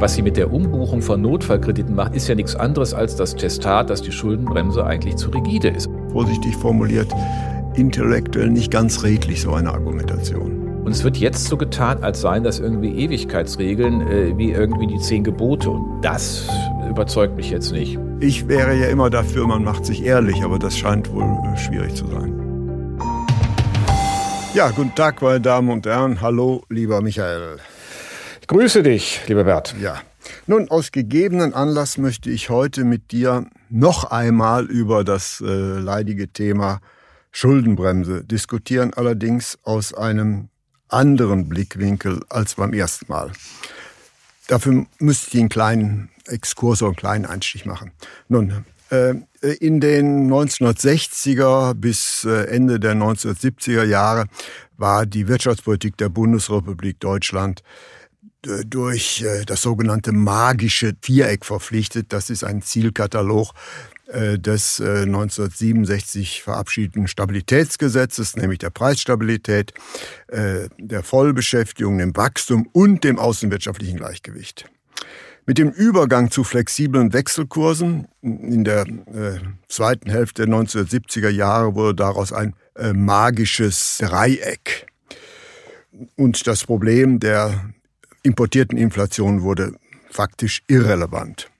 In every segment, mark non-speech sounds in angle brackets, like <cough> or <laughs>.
Was sie mit der Umbuchung von Notfallkrediten macht, ist ja nichts anderes als das Testat, dass die Schuldenbremse eigentlich zu rigide ist. Vorsichtig formuliert, intellektuell nicht ganz redlich so eine Argumentation. Und es wird jetzt so getan, als seien das irgendwie Ewigkeitsregeln, äh, wie irgendwie die zehn Gebote. Und das überzeugt mich jetzt nicht. Ich wäre ja immer dafür, man macht sich ehrlich, aber das scheint wohl äh, schwierig zu sein. Ja, guten Tag, meine Damen und Herren. Hallo, lieber Michael. Grüße dich, lieber Bert. Ja. Nun, aus gegebenen Anlass möchte ich heute mit dir noch einmal über das äh, leidige Thema Schuldenbremse diskutieren, allerdings aus einem anderen Blickwinkel als beim ersten Mal. Dafür müsste ich einen kleinen Exkurs oder einen kleinen Einstich machen. Nun, äh, in den 1960er bis äh, Ende der 1970er Jahre war die Wirtschaftspolitik der Bundesrepublik Deutschland durch äh, das sogenannte magische Viereck verpflichtet. Das ist ein Zielkatalog äh, des 1967 verabschiedeten Stabilitätsgesetzes, nämlich der Preisstabilität, der Vollbeschäftigung, dem Wachstum und dem außenwirtschaftlichen Gleichgewicht. Mit dem Übergang zu flexiblen Wechselkursen in der zweiten Hälfte der 1970er Jahre wurde daraus ein magisches Dreieck. Und das Problem der importierten Inflation wurde faktisch irrelevant.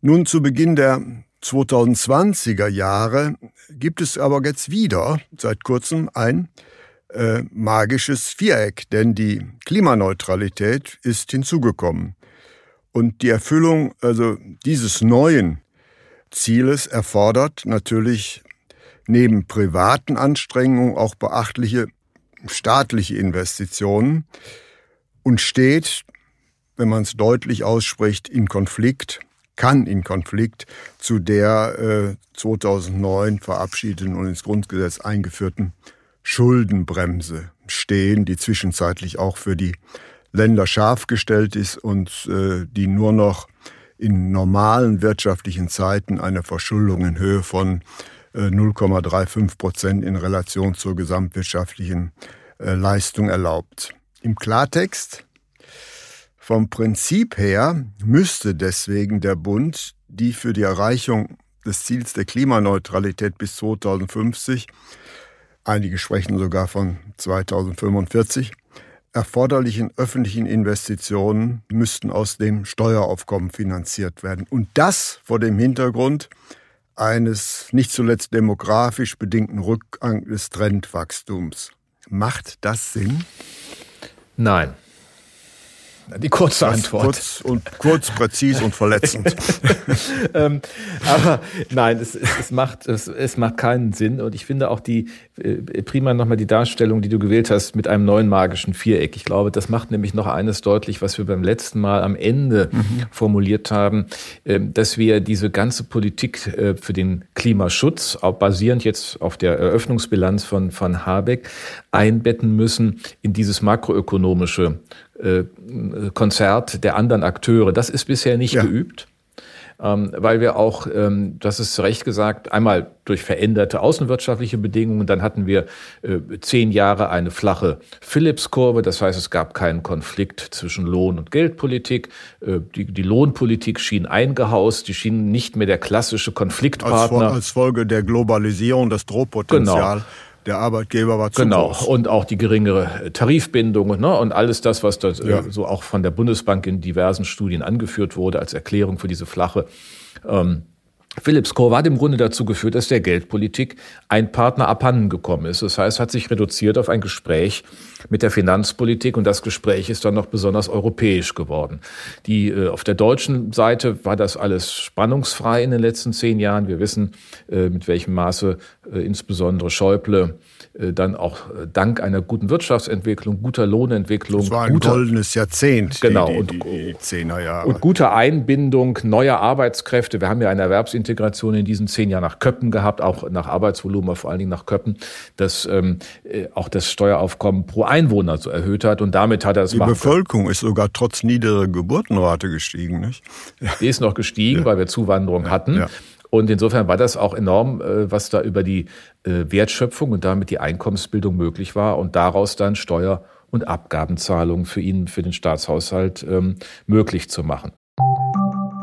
Nun zu Beginn der 2020er Jahre gibt es aber jetzt wieder seit kurzem ein äh, magisches Viereck, denn die Klimaneutralität ist hinzugekommen. Und die Erfüllung also dieses neuen Zieles erfordert natürlich neben privaten Anstrengungen auch beachtliche staatliche Investitionen, und steht, wenn man es deutlich ausspricht, in Konflikt, kann in Konflikt zu der äh, 2009 verabschiedeten und ins Grundgesetz eingeführten Schuldenbremse stehen, die zwischenzeitlich auch für die Länder scharf gestellt ist und äh, die nur noch in normalen wirtschaftlichen Zeiten eine Verschuldung in Höhe von äh, 0,35 Prozent in Relation zur gesamtwirtschaftlichen äh, Leistung erlaubt. Im Klartext, vom Prinzip her müsste deswegen der Bund die für die Erreichung des Ziels der Klimaneutralität bis 2050, einige sprechen sogar von 2045, erforderlichen öffentlichen Investitionen müssten aus dem Steueraufkommen finanziert werden. Und das vor dem Hintergrund eines nicht zuletzt demografisch bedingten Rückgang des Trendwachstums. Macht das Sinn? Nein. Die kurze das Antwort. Kurz und kurz, präzis und verletzend. <laughs> ähm, aber nein, es, es, macht, es, es macht keinen Sinn. Und ich finde auch die äh, prima nochmal die Darstellung, die du gewählt hast, mit einem neuen magischen Viereck. Ich glaube, das macht nämlich noch eines deutlich, was wir beim letzten Mal am Ende mhm. formuliert haben, äh, dass wir diese ganze Politik äh, für den Klimaschutz, auch basierend jetzt auf der Eröffnungsbilanz von, von Habeck, einbetten müssen in dieses makroökonomische Konzert der anderen Akteure. Das ist bisher nicht ja. geübt. Ähm, weil wir auch, ähm, das ist recht gesagt, einmal durch veränderte außenwirtschaftliche Bedingungen, dann hatten wir äh, zehn Jahre eine flache Phillips-Kurve, das heißt, es gab keinen Konflikt zwischen Lohn- und Geldpolitik. Äh, die, die Lohnpolitik schien eingehaust, die schien nicht mehr der klassische Konfliktpartner. Als, Folge der Globalisierung, das Drohpotenzial. Genau der Arbeitgeber war zu Genau, groß. und auch die geringere Tarifbindung ne? und alles das, was da äh, ja. so auch von der Bundesbank in diversen Studien angeführt wurde als Erklärung für diese flache ähm, Philips Kurve hat im Grunde dazu geführt, dass der Geldpolitik ein Partner abhanden gekommen ist. Das heißt, hat sich reduziert auf ein Gespräch mit der Finanzpolitik und das Gespräch ist dann noch besonders europäisch geworden. Die, äh, auf der deutschen Seite war das alles spannungsfrei in den letzten zehn Jahren. Wir wissen, äh, mit welchem Maße äh, insbesondere Schäuble äh, dann auch äh, dank einer guten Wirtschaftsentwicklung, guter Lohnentwicklung. Es war ein guter, goldenes Jahrzehnt, genau, die, die, die, Zehnerjahre. Und gute Einbindung neuer Arbeitskräfte. Wir haben ja eine Erwerbsintegration in diesen zehn Jahren nach Köppen gehabt, auch nach Arbeitsvolumen, aber vor allen Dingen nach Köppen, das ähm, äh, auch das Steueraufkommen pro Einwohner so erhöht hat und damit hat er es Die Bevölkerung ist sogar trotz niedriger Geburtenrate gestiegen, nicht? <laughs> Die ist noch gestiegen, ja. weil wir Zuwanderung ja. hatten. Ja. Und insofern war das auch enorm, äh, was da über die äh, Wertschöpfung und damit die Einkommensbildung möglich war und daraus dann Steuer- und Abgabenzahlungen für ihn, für den Staatshaushalt ähm, möglich zu machen.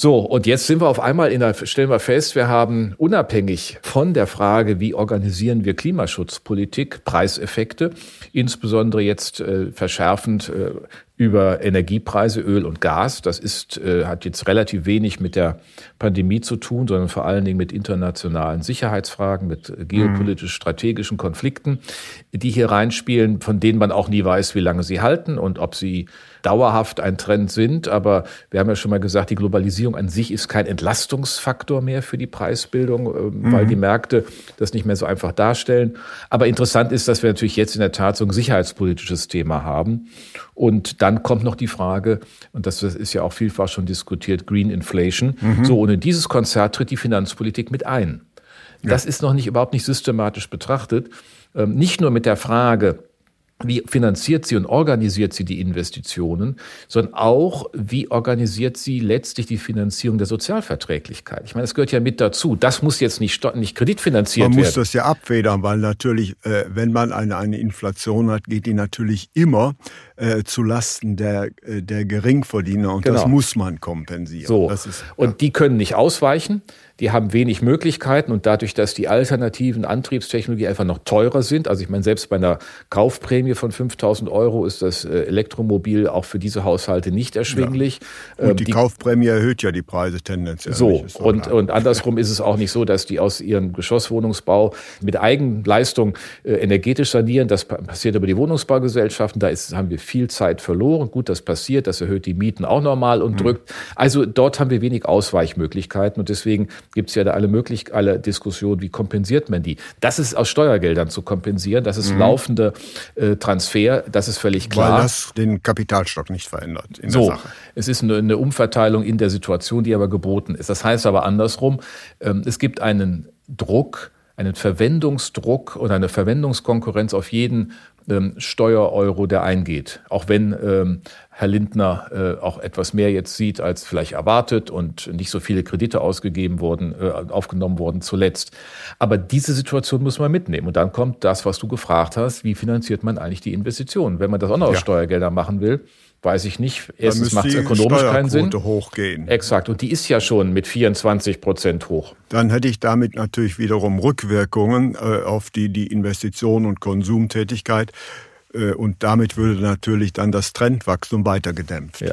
So, und jetzt sind wir auf einmal in der, stellen wir fest, wir haben unabhängig von der Frage, wie organisieren wir Klimaschutzpolitik, Preiseffekte, insbesondere jetzt äh, verschärfend äh, über Energiepreise, Öl und Gas. Das ist, äh, hat jetzt relativ wenig mit der Pandemie zu tun, sondern vor allen Dingen mit internationalen Sicherheitsfragen, mit geopolitisch-strategischen Konflikten, die hier reinspielen, von denen man auch nie weiß, wie lange sie halten und ob sie dauerhaft ein Trend sind. Aber wir haben ja schon mal gesagt, die Globalisierung an sich ist kein Entlastungsfaktor mehr für die Preisbildung, mhm. weil die Märkte das nicht mehr so einfach darstellen. Aber interessant ist, dass wir natürlich jetzt in der Tat so ein sicherheitspolitisches Thema haben. Und dann kommt noch die Frage, und das ist ja auch vielfach schon diskutiert, Green Inflation. Mhm. So, ohne dieses Konzert tritt die Finanzpolitik mit ein. Das ja. ist noch nicht überhaupt nicht systematisch betrachtet. Ähm, nicht nur mit der Frage, wie finanziert sie und organisiert sie die Investitionen, sondern auch, wie organisiert sie letztlich die Finanzierung der Sozialverträglichkeit. Ich meine, das gehört ja mit dazu. Das muss jetzt nicht, nicht kreditfinanziert werden. Man muss das ja abfedern, weil natürlich, äh, wenn man eine, eine Inflation hat, geht die natürlich immer äh, zu Lasten der, äh, der Geringverdiener und genau. das muss man kompensieren. So. Ist, ja. Und die können nicht ausweichen die haben wenig Möglichkeiten und dadurch, dass die alternativen Antriebstechnologie einfach noch teurer sind, also ich meine, selbst bei einer Kaufprämie von 5000 Euro ist das äh, Elektromobil auch für diese Haushalte nicht erschwinglich. Ja. Und ähm, die, die, Kaufprämie erhöht ja die Preise tendenziell. So, und, und andersrum ist es auch nicht so, dass die aus ihrem Geschosswohnungsbau mit Eigenleistung äh, energetisch sanieren. Das passiert über die Wohnungsbaugesellschaften. Da ist, haben wir viel Zeit verloren. Gut, das passiert. Das erhöht die Mieten auch normal und mhm. drückt. Also dort haben wir wenig Ausweichmöglichkeiten und deswegen gibt es ja da alle möglich, alle Diskussionen, wie kompensiert man die. Das ist aus Steuergeldern zu kompensieren, das ist mhm. laufende äh, Transfer, das ist völlig klar. Weil das den Kapitalstock nicht verändert in so, der Sache. Es ist eine, eine, Umverteilung in der Situation, die aber geboten ist. Das heißt aber andersrum, ähm, es gibt einen Druck, einen Verwendungsdruck oder eine Verwendungskonkurrenz auf jeden ähm, Steuereuro, der eingeht. Auch wenn ähm, Herr Lindner äh, auch etwas mehr jetzt sieht als vielleicht erwartet und nicht so viele Kredite ausgegeben wurden, äh, aufgenommen wurden zuletzt. Aber diese Situation muss man mitnehmen. Und dann kommt das, was du gefragt hast, wie finanziert man eigentlich die Investitionen? Wenn man das auch noch aus ja. Steuergeldern machen will, weiß ich nicht. Erstens macht es ökonomisch keinen Sinn. hochgehen. Exakt. Und die ist ja schon mit 24 Prozent hoch. Dann hätte ich damit natürlich wiederum Rückwirkungen äh, auf die, die Investition und Konsumtätigkeit. Äh, und damit würde natürlich dann das Trendwachstum weiter gedämpft. Ja.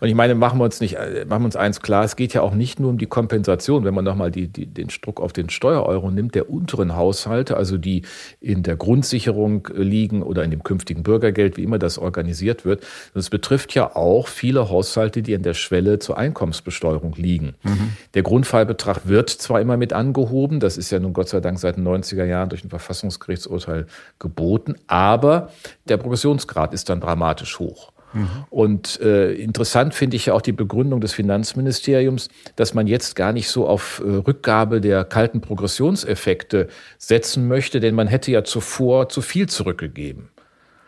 Und ich meine, machen wir uns nicht, äh, machen wir uns eins klar, es geht ja auch nicht nur um die Kompensation, wenn man nochmal die, die, den Druck auf den Steuereuro nimmt, der unteren Haushalte, also die in der Grundsicherung liegen oder in dem künftigen Bürgergeld, wie immer das organisiert wird. Das betrifft ja auch viele Haushalte, die an der Schwelle zur Einkommensbesteuerung liegen. Mhm. Der Grundfallbetrag wird zwar immer mit angehoben, das ist ja nun Gott sei Dank seit den 90er Jahren durch ein Verfassungsgerichtsurteil geboten, aber der Progressionsgrad ist dann dramatisch hoch. Mhm. Und äh, interessant finde ich ja auch die Begründung des Finanzministeriums, dass man jetzt gar nicht so auf äh, Rückgabe der kalten Progressionseffekte setzen möchte, denn man hätte ja zuvor zu viel zurückgegeben.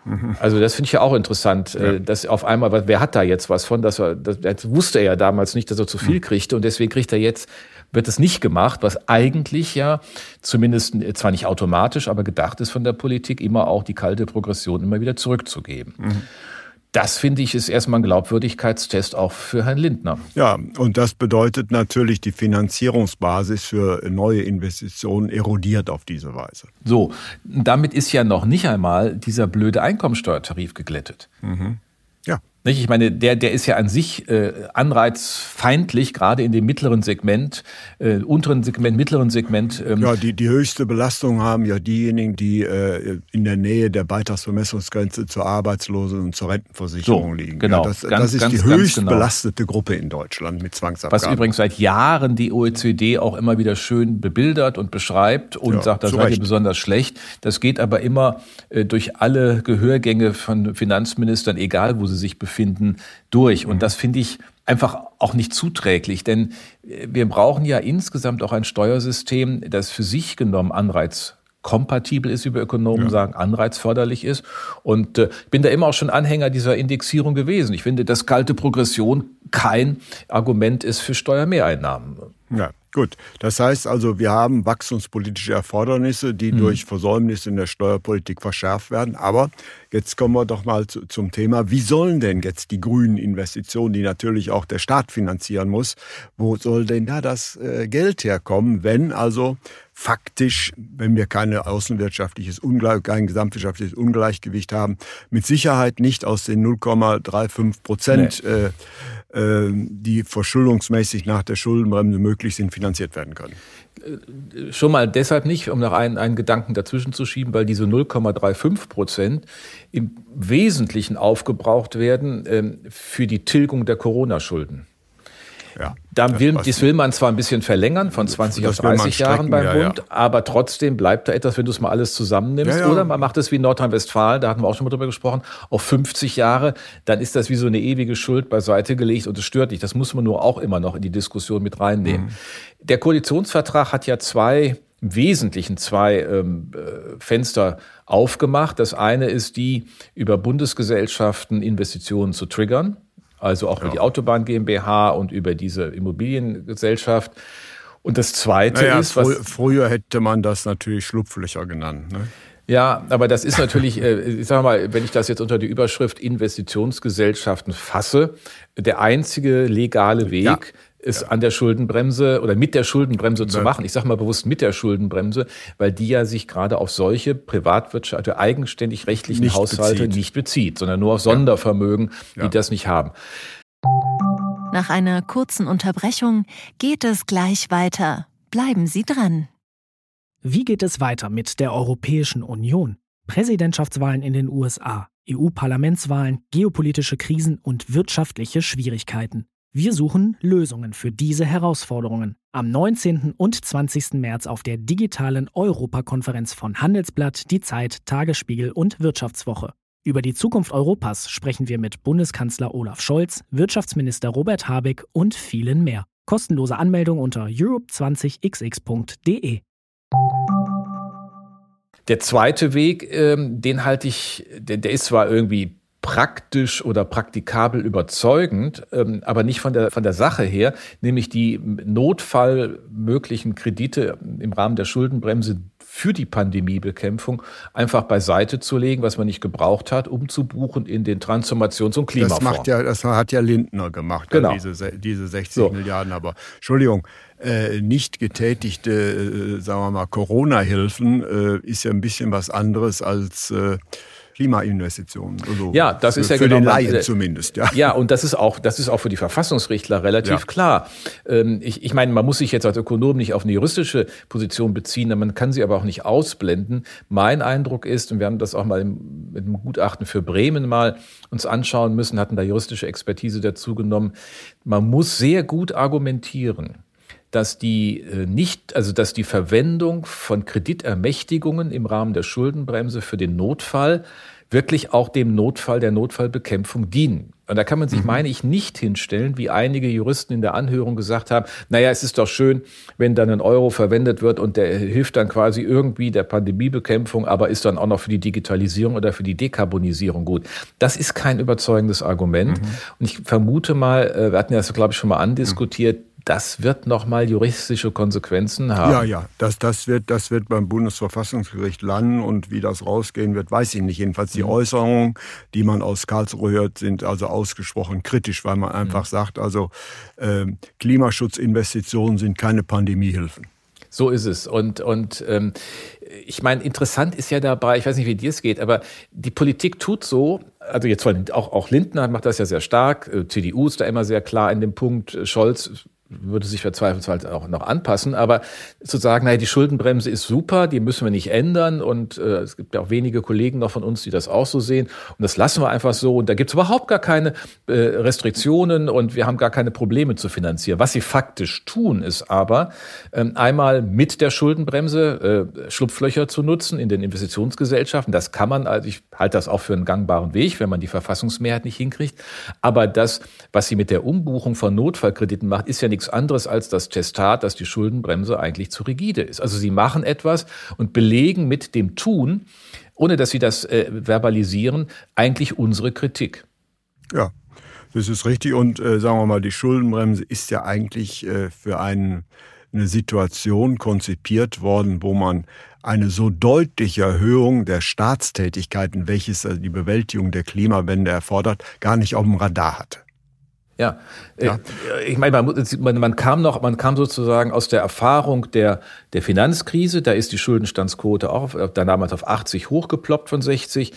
Mhm. Also das finde ich ja auch interessant, ja. Äh, dass auf einmal, wer hat da jetzt was von, dass er, das, das wusste er ja damals nicht, dass er zu viel mhm. kriegte und deswegen kriegt er jetzt, wird es nicht gemacht, was eigentlich ja zumindest zwar nicht automatisch, aber gedacht ist von der Politik, immer auch die kalte Progression immer wieder zurückzugeben. Mhm. Das finde ich ist erstmal ein Glaubwürdigkeitstest auch für Herrn Lindner. Ja, und das bedeutet natürlich, die Finanzierungsbasis für neue Investitionen erodiert auf diese Weise. So, damit ist ja noch nicht einmal dieser blöde Einkommensteuertarif geglättet. Mhm. Nicht? Ich meine, der, der ist ja an sich äh, anreizfeindlich, gerade in dem mittleren Segment, äh, unteren Segment, mittleren Segment. Ähm. Ja, die, die höchste Belastung haben ja diejenigen, die äh, in der Nähe der Beitragsvermessungsgrenze zur Arbeitslosen- und zur Rentenversicherung so, liegen. Genau. Ja, das, ganz, das ist ganz, die höchst genau. belastete Gruppe in Deutschland mit Zwangsabgaben. Was übrigens seit Jahren die OECD auch immer wieder schön bebildert und beschreibt und ja, sagt, das seid ihr besonders schlecht. Das geht aber immer äh, durch alle Gehörgänge von Finanzministern, egal wo sie sich befinden finden, durch. Und mhm. das finde ich einfach auch nicht zuträglich, denn äh, wir brauchen ja insgesamt auch ein Steuersystem, das für sich genommen Anreiz kompatibel ist, wie wir Ökonomen ja. sagen, anreizförderlich ist. Und äh, bin da immer auch schon Anhänger dieser Indexierung gewesen. Ich finde, dass kalte Progression kein Argument ist für Steuermehreinnahmen. Ja, gut. Das heißt also, wir haben wachstumspolitische Erfordernisse, die mhm. durch Versäumnisse in der Steuerpolitik verschärft werden. Aber jetzt kommen wir doch mal zu, zum Thema, wie sollen denn jetzt die grünen Investitionen, die natürlich auch der Staat finanzieren muss, wo soll denn da das äh, Geld herkommen, wenn also faktisch, wenn wir keine außenwirtschaftliches Ungleich, kein gesamtwirtschaftliches Ungleichgewicht haben, mit Sicherheit nicht aus den 0,35 Prozent, nee. äh, äh, die verschuldungsmäßig nach der Schuldenbremse möglich sind, finanziert werden können. Äh, schon mal deshalb nicht, um noch einen, einen Gedanken dazwischen zu schieben, weil diese 0,35 Prozent im Wesentlichen aufgebraucht werden äh, für die Tilgung der Corona-Schulden. Ja, da will, das will man zwar ein bisschen verlängern, von 20 auf 30 Jahren beim ja, Bund, ja. aber trotzdem bleibt da etwas, wenn du es mal alles zusammennimmst. Oder man macht es wie Nordrhein-Westfalen, da hatten wir auch schon mal drüber gesprochen, auf 50 Jahre, dann ist das wie so eine ewige Schuld beiseite gelegt und es stört nicht. Das muss man nur auch immer noch in die Diskussion mit reinnehmen. Mhm. Der Koalitionsvertrag hat ja zwei im Wesentlichen zwei ähm, äh, Fenster aufgemacht. Das eine ist die, über Bundesgesellschaften Investitionen zu triggern also auch ja. über die Autobahn GmbH und über diese Immobiliengesellschaft. Und das Zweite naja, ist, was früher hätte man das natürlich Schlupflöcher genannt. Ne? Ja, aber das ist natürlich, äh, ich sage mal, wenn ich das jetzt unter die Überschrift Investitionsgesellschaften fasse, der einzige legale Weg, ja es ja. an der Schuldenbremse oder mit der Schuldenbremse zu machen. Ich sage mal bewusst mit der Schuldenbremse, weil die ja sich gerade auf solche Privatwirtschaft, also eigenständig rechtlichen nicht Haushalte bezieht. nicht bezieht, sondern nur auf Sondervermögen, ja. die das nicht haben. Nach einer kurzen Unterbrechung geht es gleich weiter. Bleiben Sie dran. Wie geht es weiter mit der Europäischen Union? Präsidentschaftswahlen in den USA, EU-Parlamentswahlen, geopolitische Krisen und wirtschaftliche Schwierigkeiten. Wir suchen Lösungen für diese Herausforderungen. Am 19. und 20. März auf der digitalen Europakonferenz von Handelsblatt, Die Zeit, Tagesspiegel und Wirtschaftswoche. Über die Zukunft Europas sprechen wir mit Bundeskanzler Olaf Scholz, Wirtschaftsminister Robert Habeck und vielen mehr. Kostenlose Anmeldung unter europe20xx.de. Der zweite Weg, ähm, den halte ich, der, der ist zwar irgendwie praktisch oder praktikabel überzeugend, ähm, aber nicht von der, von der Sache her, nämlich die notfallmöglichen Kredite im Rahmen der Schuldenbremse für die Pandemiebekämpfung einfach beiseite zu legen, was man nicht gebraucht hat, umzubuchen in den Transformations- und Klimafonds. Das, macht ja, das hat ja Lindner gemacht, genau. diese, diese 60 so. Milliarden. Aber Entschuldigung, äh, nicht getätigte, äh, sagen wir mal, Corona-Hilfen äh, ist ja ein bisschen was anderes als äh, Klimainvestitionen. Also ja, das für, ist ja für genau den Laien zumindest. Ja. ja, und das ist auch, das ist auch für die Verfassungsrichtler relativ ja. klar. Ähm, ich, ich meine, man muss sich jetzt als Ökonom nicht auf eine juristische Position beziehen, man kann sie aber auch nicht ausblenden. Mein Eindruck ist, und wir haben das auch mal im, mit einem Gutachten für Bremen mal uns anschauen müssen, hatten da juristische Expertise dazu genommen, man muss sehr gut argumentieren dass die äh, nicht, also dass die Verwendung von Kreditermächtigungen im Rahmen der Schuldenbremse für den Notfall wirklich auch dem Notfall der Notfallbekämpfung dienen. Und da kann man sich, mhm. meine ich, nicht hinstellen, wie einige Juristen in der Anhörung gesagt haben, naja, es ist doch schön, wenn dann ein Euro verwendet wird und der hilft dann quasi irgendwie der Pandemiebekämpfung, aber ist dann auch noch für die Digitalisierung oder für die Dekarbonisierung gut. Das ist kein überzeugendes Argument. Mhm. Und ich vermute mal, äh, wir hatten ja das, glaube ich, schon mal andiskutiert, das wird nochmal juristische Konsequenzen haben. Ja, ja, das, das, wird, das wird beim Bundesverfassungsgericht landen und wie das rausgehen wird, weiß ich nicht. Jedenfalls die mhm. Äußerungen, die man aus Karlsruhe hört, sind also ausgesprochen kritisch, weil man einfach mhm. sagt, also äh, Klimaschutzinvestitionen sind keine Pandemiehilfen. So ist es. Und, und ähm, ich meine, interessant ist ja dabei, ich weiß nicht, wie dir es geht, aber die Politik tut so, also jetzt auch, auch Lindner macht das ja sehr stark, äh, CDU ist da immer sehr klar in dem Punkt, Scholz würde sich verzweifelsfall auch noch anpassen, aber zu sagen, naja, die Schuldenbremse ist super, die müssen wir nicht ändern. Und äh, es gibt ja auch wenige Kollegen noch von uns, die das auch so sehen. Und das lassen wir einfach so. Und da gibt es überhaupt gar keine äh, Restriktionen und wir haben gar keine Probleme zu finanzieren. Was sie faktisch tun, ist aber ähm, einmal mit der Schuldenbremse äh, Schlupflöcher zu nutzen in den Investitionsgesellschaften. Das kann man, also ich halte das auch für einen gangbaren Weg, wenn man die Verfassungsmehrheit nicht hinkriegt, aber das, was sie mit der Umbuchung von Notfallkrediten macht, ist ja nicht nichts anderes als das Testat, dass die Schuldenbremse eigentlich zu rigide ist. Also sie machen etwas und belegen mit dem Tun, ohne dass sie das äh, verbalisieren, eigentlich unsere Kritik. Ja, das ist richtig. Und äh, sagen wir mal, die Schuldenbremse ist ja eigentlich äh, für einen, eine Situation konzipiert worden, wo man eine so deutliche Erhöhung der Staatstätigkeiten, welches also die Bewältigung der Klimawende erfordert, gar nicht auf dem Radar hatte. Ja, ja. Äh, ich meine, man, man, kam noch, man kam sozusagen aus der Erfahrung der, der Finanzkrise. Da ist die Schuldenstandsquote auch auf, damals auf 80 hochgeploppt von 60.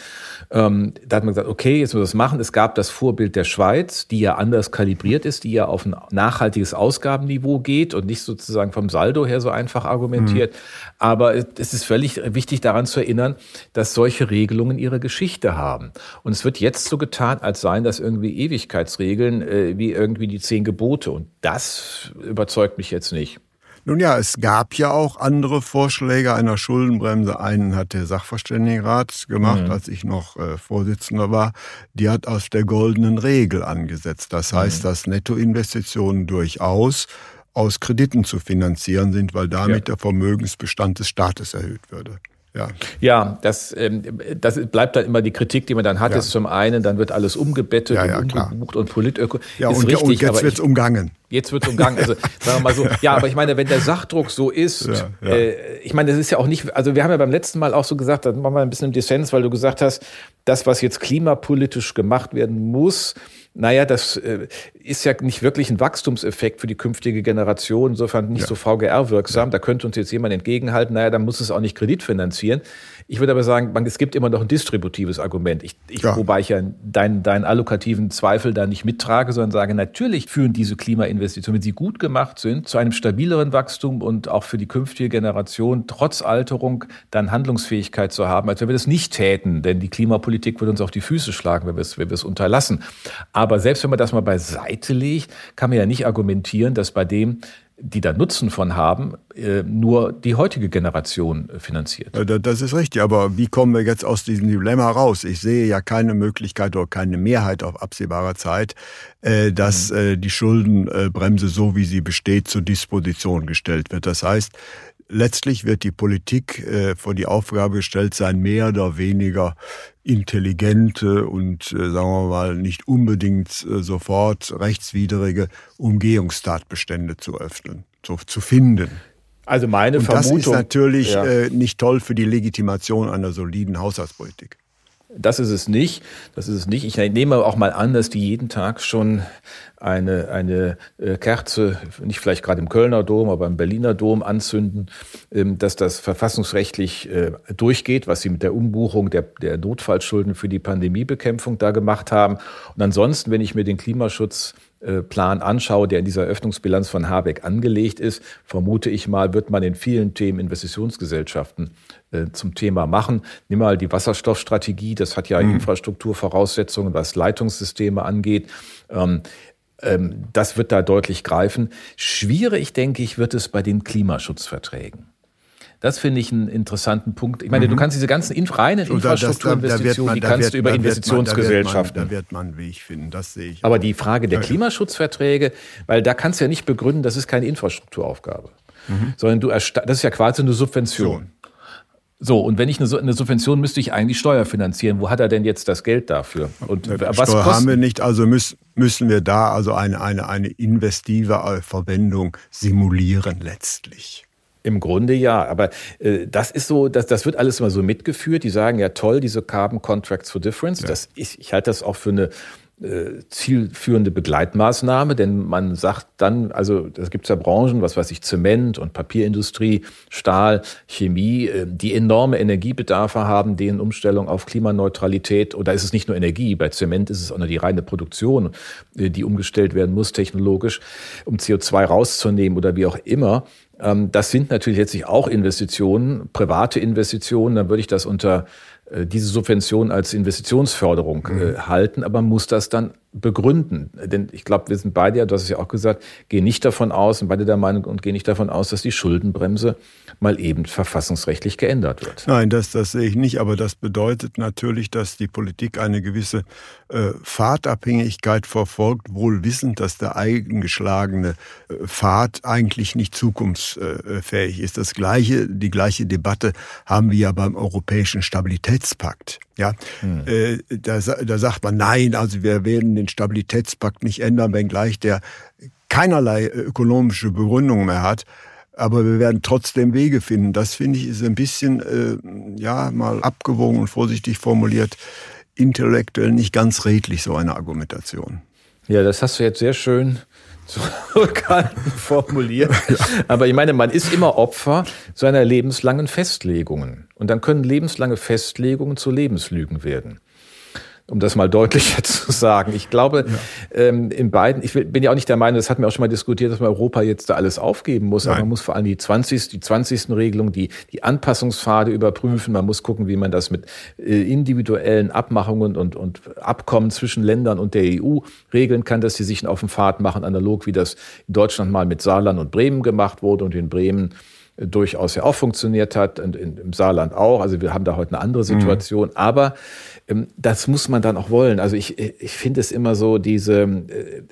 Ähm, da hat man gesagt, okay, jetzt müssen wir das machen. Es gab das Vorbild der Schweiz, die ja anders kalibriert ist, die ja auf ein nachhaltiges Ausgabenniveau geht und nicht sozusagen vom Saldo her so einfach argumentiert. Mhm. Aber es ist völlig wichtig daran zu erinnern, dass solche Regelungen ihre Geschichte haben. Und es wird jetzt so getan, als seien das irgendwie Ewigkeitsregeln, äh, wie irgendwie die zehn Gebote. Und das überzeugt mich jetzt nicht. Nun ja, es gab ja auch andere Vorschläge einer Schuldenbremse. Einen hat der Sachverständigenrat gemacht, mhm. als ich noch äh, Vorsitzender war. Die hat aus der goldenen Regel angesetzt. Das heißt, mhm. dass Nettoinvestitionen durchaus aus Krediten zu finanzieren sind, weil damit ja. der Vermögensbestand des Staates erhöht würde. Ja, ja das, ähm, das bleibt dann immer die Kritik, die man dann hat, ja. ist zum einen, dann wird alles umgebettet ja, ja, und umgebucht und Politöko. Ja, ist und, richtig, und jetzt wird es umgangen. Jetzt wird es umgangen. Also sagen wir mal so, ja, aber ich meine, wenn der Sachdruck so ist. Äh, ich meine, das ist ja auch nicht, also wir haben ja beim letzten Mal auch so gesagt, da machen wir ein bisschen im Dissens, weil du gesagt hast, das, was jetzt klimapolitisch gemacht werden muss, naja, das äh, ist ja nicht wirklich ein Wachstumseffekt für die künftige Generation, insofern nicht ja. so VGR-wirksam. Ja. Da könnte uns jetzt jemand entgegenhalten, naja, dann muss es auch nicht Kredit finanzieren. Ich würde aber sagen, es gibt immer noch ein distributives Argument. Ich, ich, ja. Wobei ich ja deinen, deinen allokativen Zweifel da nicht mittrage, sondern sage, natürlich führen diese Klimainvestitionen, wenn sie gut gemacht sind, zu einem stabileren Wachstum und auch für die künftige Generation trotz Alterung dann Handlungsfähigkeit zu haben, als wenn wir das nicht täten. Denn die Klimapolitik würde uns auf die Füße schlagen, wenn wir es, wenn wir es unterlassen. Aber selbst wenn man das mal beiseite legt, kann man ja nicht argumentieren, dass bei dem, die da Nutzen von haben, äh, nur die heutige Generation äh, finanziert. Das ist richtig, aber wie kommen wir jetzt aus diesem Dilemma raus? Ich sehe ja keine Möglichkeit oder keine Mehrheit auf absehbarer Zeit, äh, dass mhm. die Schuldenbremse so wie sie besteht zur Disposition gestellt wird. Das heißt, letztlich wird die Politik vor die Aufgabe gestellt sein, mehr oder weniger intelligente und, sagen wir mal, nicht unbedingt sofort rechtswidrige Umgehungstatbestände zu öffnen, zu, zu finden. Also meine Und Vermutung. Das ist natürlich ja. äh, nicht toll für die Legitimation einer soliden Haushaltspolitik. Das ist es nicht. Das ist es nicht. Ich nehme auch mal an, dass die jeden Tag schon eine, eine äh, Kerze, nicht vielleicht gerade im Kölner Dom, aber im Berliner Dom anzünden, ähm, dass das verfassungsrechtlich äh, durchgeht, was sie mit der Umbuchung der, der Notfallschulden für die Pandemiebekämpfung da gemacht haben. Und ansonsten, wenn ich mir den Klimaschutz Plan anschaue, der in dieser Eröffnungsbilanz von Habeck angelegt ist, vermute ich mal, wird man in vielen Themen Investitionsgesellschaften äh, zum Thema machen. Nimm mal die Wasserstoffstrategie, das hat ja mhm. Infrastrukturvoraussetzungen, was Leitungssysteme angeht. Ähm, Ähm, das wird da deutlich greifen. Schwierig, denke ich, wird es bei den Klimaschutzverträgen. Das finde ich einen interessanten Punkt. Ich meine, mhm. du kannst diese ganzen inf reinen Infrastrukturinvestitionen, die kannst du über Investitionsgesellschaften. Da wird man einen Weg finden, das sehe ich. Aber die Frage der Klimaschutzverträge, weil da kannst du ja nicht begründen, das ist keine Infrastrukturaufgabe, mhm. sondern du das ist ja quasi eine Subvention. So, und wenn ich eine, eine, Subvention müsste ich eigentlich Steuer finanzieren. Wo hat er denn jetzt das Geld dafür? Und ja, was Steuer haben wir nicht, also müssen, müssen wir da also eine, eine, eine investive Verwendung simulieren letztlich. Im Grunde ja, aber äh, das ist so, das, das wird alles immer so mitgeführt. Die sagen ja toll, diese Carbon Contracts for Difference. Ja. Das, ich, ich halte das auch für eine äh, zielführende Begleitmaßnahme, denn man sagt dann, also es gibt ja Branchen, was weiß ich, Zement und Papierindustrie, Stahl, Chemie, äh, die enorme Energiebedarfe haben, denen Umstellung auf Klimaneutralität, oder ist es nicht nur Energie, bei Zement ist es auch nur die reine Produktion, äh, die umgestellt werden muss technologisch, um CO2 rauszunehmen oder wie auch immer. Ähm, das sind natürlich letztlich auch Investitionen, private Investitionen, dann würde ich das unter äh, diese Subvention als Investitionsförderung mhm. äh, halten, aber muss das dann begründen. Denn ich glaube, wir sind beide ja, du hast es ja auch gesagt, gehen nicht davon aus, und beide der Meinung und gehen nicht davon aus, dass die Schuldenbremse mal eben verfassungsrechtlich geändert wird. Nein, das, das sehe ich nicht, aber das bedeutet natürlich, dass die Politik eine gewisse äh, Fahrtabhängigkeit verfolgt, wohl wissend, dass der eingeschlagene äh, Pfad eigentlich nicht zukunftsfähig ist. Das gleiche, die gleiche Debatte haben wir ja beim Europäischen Stabilitätspakt. Ja, hm. äh, da, da sagt man, nein, also wir werden den Stabilitätspakt nicht ändern, wenngleich der keinerlei ökonomische Begründung mehr hat. Aber wir werden trotzdem Wege finden. Das finde ich ist ein bisschen, äh, ja, mal abgewogen und vorsichtig formuliert, intellektuell nicht ganz redlich, so eine Argumentation. Ja, das hast du jetzt sehr schön zurückhaltend <laughs> formuliert. <laughs> Aber ich meine, man ist immer Opfer seiner lebenslangen Festlegungen. Und dann können lebenslange Festlegungen zu Lebenslügen werden um das mal deutlicher <laughs> zu sagen. Ich glaube, ja. ähm, in beiden, ich bin ja auch nicht der Meinung, das hatten wir auch schon mal diskutiert, dass man Europa jetzt da alles aufgeben muss, Nein. aber man muss vor allem die 20. die 20. Regelung, die, die Anpassungspfade überprüfen. Man muss gucken, wie man das mit äh, individuellen Abmachungen und, und Abkommen zwischen Ländern und der EU regeln kann, dass sie sich auf den Pfad machen, analog wie das in Deutschland mal mit Saarland und Bremen gemacht wurde und in Bremen durchaus ja auch funktioniert hat und im Saarland auch. Also wir haben da heute eine andere mhm. Situation. Mhm. Aber ähm, das muss man dann auch wollen. Also ich, ich finde es immer so, diese äh,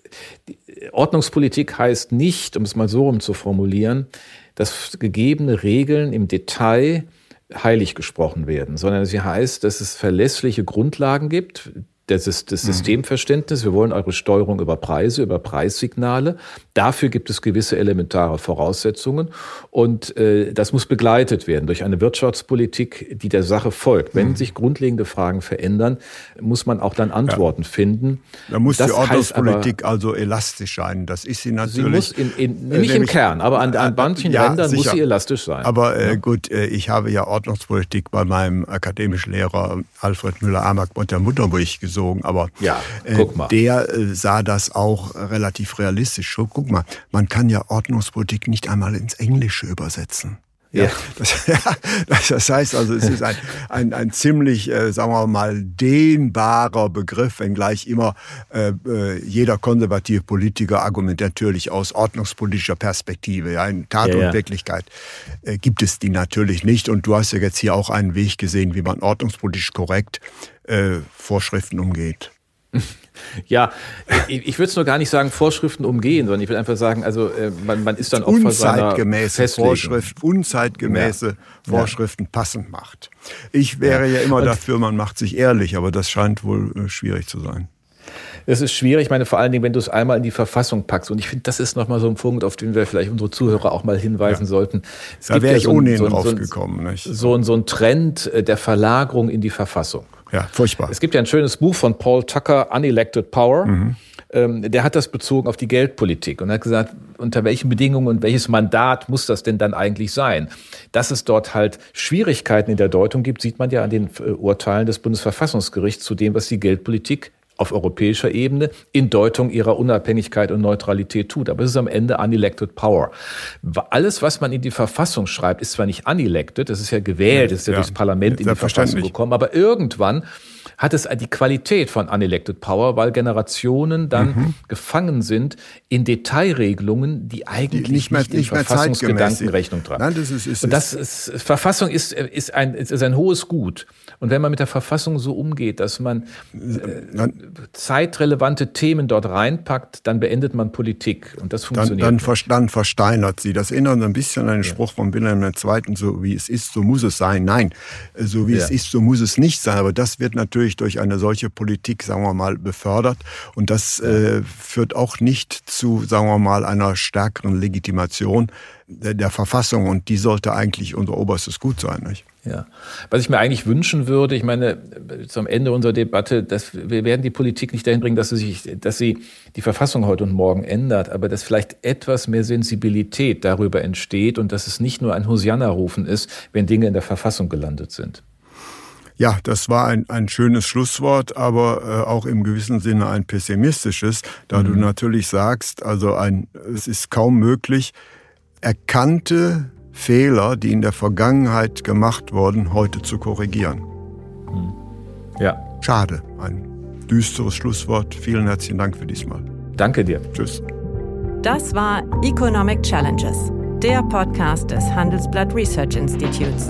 die Ordnungspolitik heißt nicht, um es mal so rum zu formulieren, dass gegebene Regeln im Detail heilig gesprochen werden, sondern sie heißt, dass es verlässliche Grundlagen gibt, das ist das. Systemverständnis. Wir wollen eure Steuerung über Preise, über Preissignale. Dafür gibt es gewisse elementare Voraussetzungen. Und äh, das muss begleitet werden durch eine Wirtschaftspolitik, die der Sache folgt. Wenn mhm. sich grundlegende Fragen verändern, muss man auch dann Antworten ja. finden. Da muss das die Ordnungspolitik aber, also elastisch sein. Das ist sie natürlich. Sie muss in, in, nicht im Kern, aber an, an manchen ja, Ländern sicher. muss sie elastisch sein. Aber äh, ja. gut, äh, ich habe ja Ordnungspolitik bei meinem akademischen Lehrer Alfred Müller-Amack und der Mutterburg gesucht gezogen, aber ja, äh, der äh, sah das auch relativ realistisch. Guck mal, man kann ja Ordnungspolitik nicht einmal ins Englische übersetzen. Ja, <laughs> das, ja, das heißt also, es ist ein, ein, ein ziemlich, äh, sagen wir mal, dehnbarer Begriff, wenngleich immer äh, äh, jeder konservative Politiker argumentiert natürlich aus ordnungspolitischer Perspektive. Ja, in Tat ja, und Wirklichkeit äh, gibt es die natürlich nicht. Und du hast ja jetzt hier auch einen Weg gesehen, wie man ordnungspolitisch korrekt äh, Vorschriften umgeht. <laughs> Ja, ich, ich würde es nur gar nicht sagen, Vorschriften umgehen, sondern ich würde einfach sagen, also äh, man, man ist dann Opfer unzeitgemäße Vorschrift, unzeitgemäße ja. Vorschriften ja. passend macht. Ich wäre ja, ja immer Und dafür, man macht sich ehrlich, aber das scheint wohl äh, schwierig zu sein. Es ist schwierig, ich meine, vor allen Dingen, wenn du es einmal in die Verfassung packst. Und ich finde, das ist nochmal so ein Punkt, auf den wir vielleicht unsere Zuhörer auch mal hinweisen ja. sollten. Es da wäre ich so ohnehin so drauf gekommen. So, so ein Trend äh, der Verlagerung in die Verfassung. Ja, furchtbar. Es gibt ja ein schönes Buch von Paul Tucker, Unelected Power. Mhm. Ähm, der hat das bezogen auf die Geldpolitik und hat gesagt, unter welchen Bedingungen und welches Mandat muss das denn dann eigentlich sein? Dass es dort halt Schwierigkeiten in der Deutung gibt, sieht man ja an den äh, Urteilen des Bundesverfassungsgerichts zu dem, was die Geldpolitik auf europäischer Ebene in Deutung ihrer Unabhängigkeit und Neutralität tut. Aber es ist am Ende unelected power. Alles, was man in die Verfassung schreibt, ist zwar nicht unelected, das ist ja gewählt, das ist ja, ja durchs Parlament in die Verfassung gekommen, aber irgendwann hat es die Qualität von Unelected Power, weil Generationen dann mhm. gefangen sind in Detailregelungen, die eigentlich die nicht mehr, nicht, nicht Verfassungsgedanken Rechnung tragen. Nein, das ist, ist, Und das ist, Verfassung ist, ist, ein, ist ein hohes Gut. Und wenn man mit der Verfassung so umgeht, dass man äh, zeitrelevante Themen dort reinpackt, dann beendet man Politik. Und das funktioniert. Dann, dann, dann versteinert sie. Das erinnert ein bisschen an den. Spruch von Wilhelm II., so wie es ist, so muss es sein. Nein, so wie ja. es ist, so muss es nicht sein. Aber das wird natürlich durch eine solche Politik, sagen wir mal, befördert. Und das äh, führt auch nicht zu, sagen wir mal, einer stärkeren Legitimation der, der Verfassung. Und die sollte eigentlich unser oberstes Gut sein. Nicht? Ja. Was ich mir eigentlich wünschen würde, ich meine, zum Ende unserer Debatte, dass wir werden die Politik nicht dahin bringen, dass sie sich, dass sie die Verfassung heute und morgen ändert, aber dass vielleicht etwas mehr Sensibilität darüber entsteht und dass es nicht nur ein Hosianna-Rufen ist, wenn Dinge in der Verfassung gelandet sind. Ja, das war ein, ein schönes Schlusswort, aber äh, auch im gewissen Sinne ein pessimistisches, da mhm. du natürlich sagst, also ein, es ist kaum möglich, erkannte Fehler, die in der Vergangenheit gemacht wurden, heute zu korrigieren. Hm. Ja. Schade. Ein düsteres Schlusswort. Vielen herzlichen Dank für diesmal. Danke dir. Tschüss. Das war Economic Challenges, der Podcast des Handelsblatt Research Institutes.